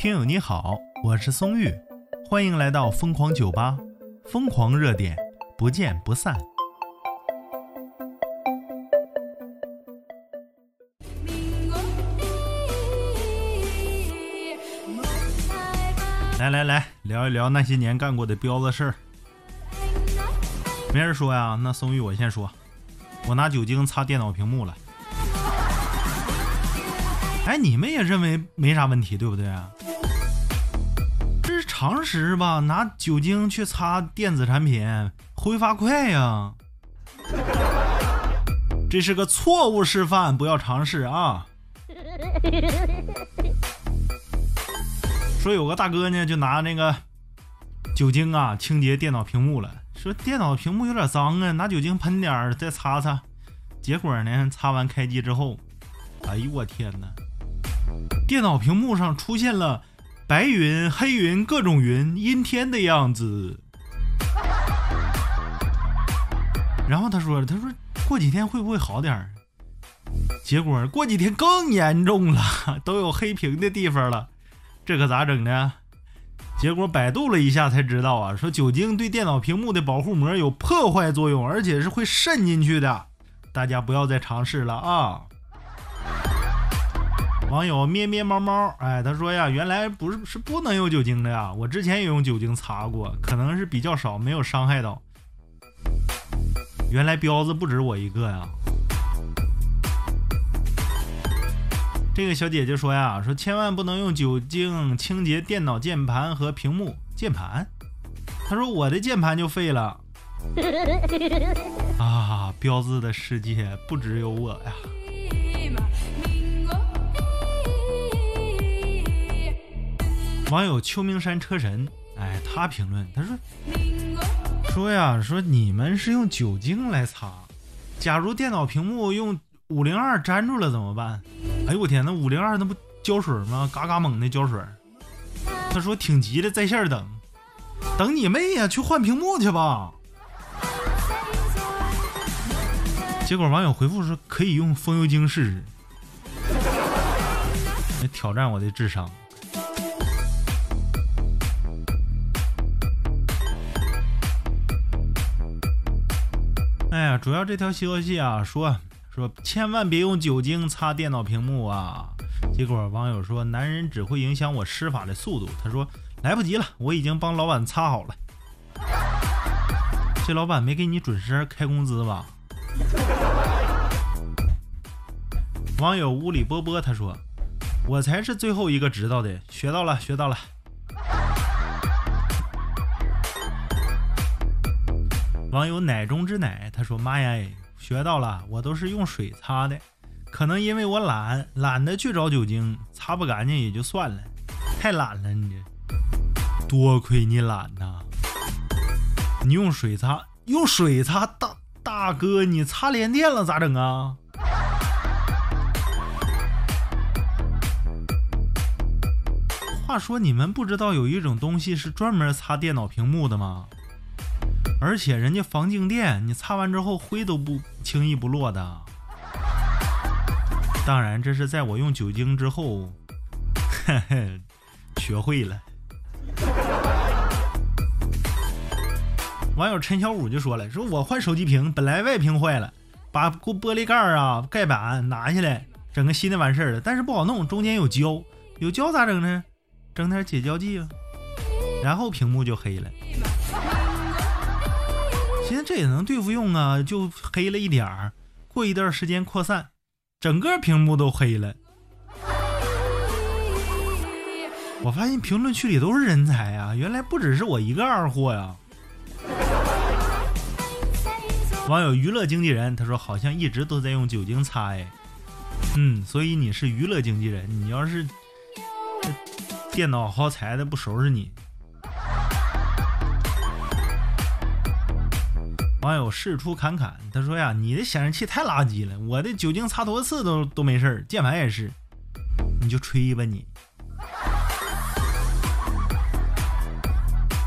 听友你好，我是松玉，欢迎来到疯狂酒吧，疯狂热点，不见不散。来来来，聊一聊那些年干过的彪子事儿。没人说呀，那松玉我先说，我拿酒精擦电脑屏幕了。哎，你们也认为没啥问题，对不对？啊常识吧？拿酒精去擦电子产品，挥发快呀！这是个错误示范，不要尝试啊！说有个大哥呢，就拿那个酒精啊清洁电脑屏幕了。说电脑屏幕有点脏啊，拿酒精喷点儿再擦擦。结果呢，擦完开机之后，哎呦我天哪！电脑屏幕上出现了白云、黑云、各种云、阴天的样子。然后他说：“他说过几天会不会好点儿？”结果过几天更严重了，都有黑屏的地方了。这可咋整呢？结果百度了一下才知道啊，说酒精对电脑屏幕的保护膜有破坏作用，而且是会渗进去的。大家不要再尝试了啊！网友咩咩猫猫，哎，他说呀，原来不是是不能用酒精的呀，我之前也用酒精擦过，可能是比较少，没有伤害到。原来彪子不止我一个呀。这个小姐姐说呀，说千万不能用酒精清洁电脑键盘和屏幕。键盘，她说我的键盘就废了。啊，彪子的世界不只有我呀。网友秋名山车神，哎，他评论，他说说呀，说你们是用酒精来擦，假如电脑屏幕用五零二粘住了怎么办？哎呦我天，那五零二那不胶水吗？嘎嘎猛的胶水。他说挺急的，在线等，等你妹呀，去换屏幕去吧。结果网友回复说可以用风油精试试，来挑战我的智商。哎呀，主要这条消息啊，说说千万别用酒精擦电脑屏幕啊！结果网友说，男人只会影响我施法的速度。他说来不及了，我已经帮老板擦好了。这老板没给你准时开工资吧？网友屋里波波他说，我才是最后一个知道的，学到了，学到了。网友奶中之奶，他说：“妈呀，学到了，我都是用水擦的，可能因为我懒，懒得去找酒精，擦不干净也就算了，太懒了你这，多亏你懒呐！你用水擦，用水擦，大大哥，你擦连电了咋整啊？话说你们不知道有一种东西是专门擦电脑屏幕的吗？”而且人家防静电，你擦完之后灰都不轻易不落的。当然，这是在我用酒精之后，嘿嘿，学会了。网友陈小五就说了：“说我换手机屏，本来外屏坏了，把玻璃盖啊、盖板拿下来，整个新的完事儿了。但是不好弄，中间有胶，有胶咋整呢？整点解胶剂啊，然后屏幕就黑了。”其实这也能对付用啊，就黑了一点儿，过一段时间扩散，整个屏幕都黑了。我发现评论区里都是人才啊，原来不只是我一个二货呀。网友娱乐经纪人他说好像一直都在用酒精擦哎，嗯，所以你是娱乐经纪人，你要是电脑耗材的不收拾你。网友事出侃侃，他说呀：“你的显示器太垃圾了，我的酒精擦多次都都没事，键盘也是，你就吹吧你。”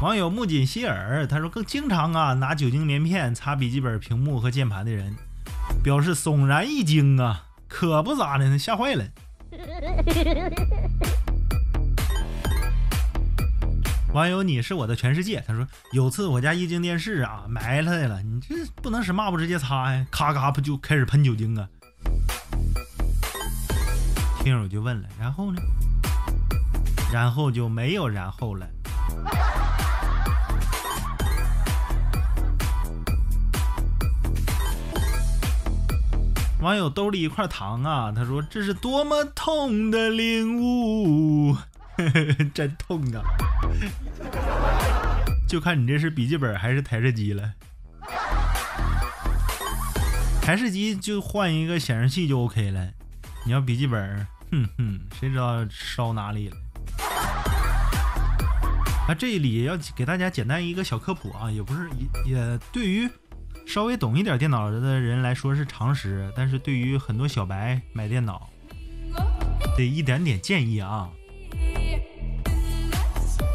网友木槿希尔他说：“更经常啊拿酒精棉片擦笔记本屏幕和键盘的人，表示悚然一惊啊，可不咋的，吓坏了。”网友，你是我的全世界。他说有次我家液晶电视啊埋汰了，你这不能使抹布直接擦呀，咔咔不就开始喷酒精啊？听友就问了，然后呢？然后就没有然后了。网友兜里一块糖啊，他说这是多么痛的领悟，真痛啊！就看你这是笔记本还是台式机了。台式机就换一个显示器就 OK 了，你要笔记本，哼哼，谁知道烧哪里了？啊，这里要给大家简单一个小科普啊，也不是也也对于。稍微懂一点电脑的人来说是常识，但是对于很多小白买电脑得一点点建议啊。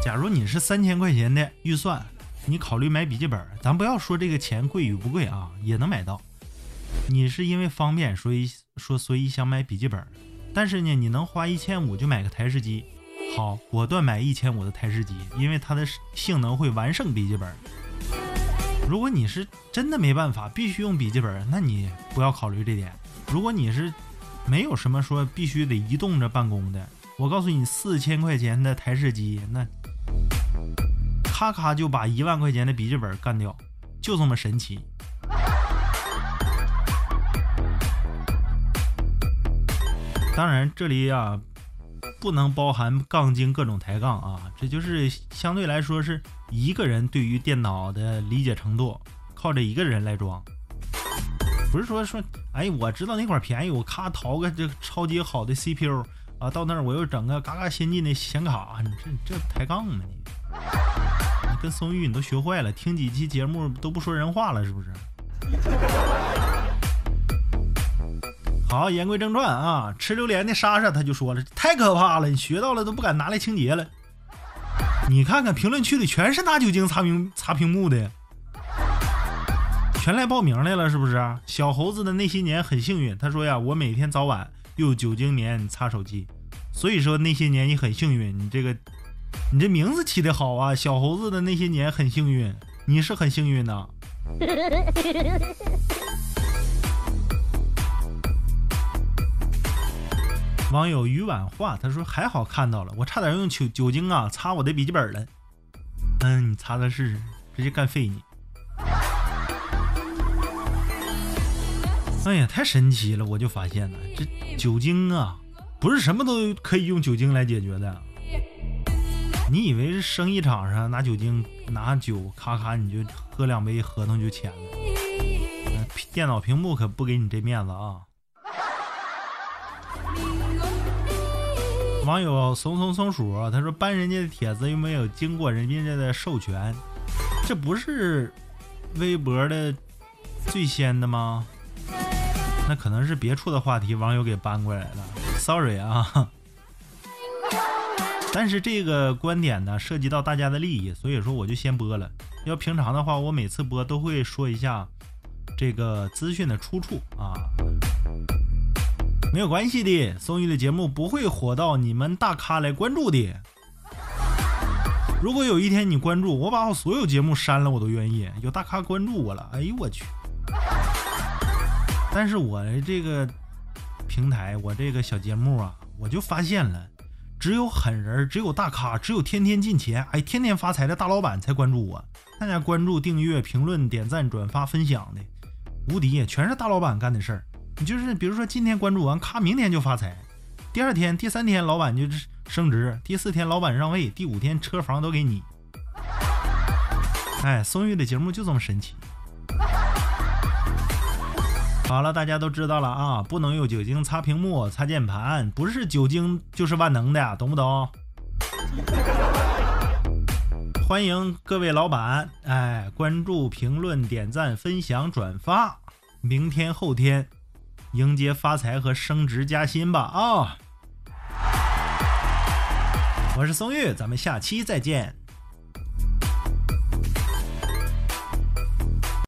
假如你是三千块钱的预算，你考虑买笔记本，咱不要说这个钱贵与不贵啊，也能买到。你是因为方便，所以说所以想买笔记本，但是呢，你能花一千五就买个台式机，好，果断买一千五的台式机，因为它的性能会完胜笔记本。如果你是真的没办法，必须用笔记本，那你不要考虑这点。如果你是没有什么说必须得移动着办公的，我告诉你，四千块钱的台式机，那咔咔就把一万块钱的笔记本干掉，就这么神奇。当然，这里呀。不能包含杠精各种抬杠啊，这就是相对来说是一个人对于电脑的理解程度，靠着一个人来装，不是说说，哎，我知道哪块便宜，我咔淘个这超级好的 CPU 啊，到那儿我又整个嘎嘎先进的显卡，你这这抬杠吗你？你跟宋玉你都学坏了，听几期节目都不说人话了是不是？好，言归正传啊，吃榴莲的莎莎他就说了，太可怕了，你学到了都不敢拿来清洁了。你看看评论区里全是拿酒精擦屏擦屏幕的，全来报名来了是不是？小猴子的那些年很幸运，他说呀，我每天早晚用酒精棉擦手机，所以说那些年你很幸运，你这个你这名字起的好啊，小猴子的那些年很幸运，你是很幸运的。网友于婉化他说：“还好看到了，我差点用酒酒精啊擦我的笔记本了。嗯，你擦擦试试，直接干废你。哎呀，太神奇了！我就发现了，这酒精啊，不是什么都可以用酒精来解决的。你以为是生意场上拿酒精拿酒咔咔你就喝两杯，合同就签了？电脑屏幕可不给你这面子啊！”网友怂怂松鼠他说搬人家的帖子又没有经过人家的授权，这不是微博的最先的吗？那可能是别处的话题，网友给搬过来了，sorry 啊。但是这个观点呢涉及到大家的利益，所以说我就先播了。要平常的话，我每次播都会说一下这个资讯的出处啊。没有关系的，宋玉的节目不会火到你们大咖来关注的。如果有一天你关注我，把我所有节目删了，我都愿意。有大咖关注我了，哎呦我去！但是我这个平台，我这个小节目啊，我就发现了，只有狠人，只有大咖，只有天天进钱，哎，天天发财的大老板才关注我。大家关注、订阅、评论、点赞、转发、分享的，无敌，全是大老板干的事儿。你就是比如说今天关注完，咔，明天就发财；第二天、第三天老板就升职；第四天老板让位；第五天车房都给你。哎，宋玉的节目就这么神奇。好了，大家都知道了啊，不能用酒精擦屏幕、擦键盘，不是酒精就是万能的，懂不懂？欢迎各位老板，哎，关注、评论、点赞、分享、转发，明天、后天。迎接发财和升职加薪吧啊！我是松玉，咱们下期再见。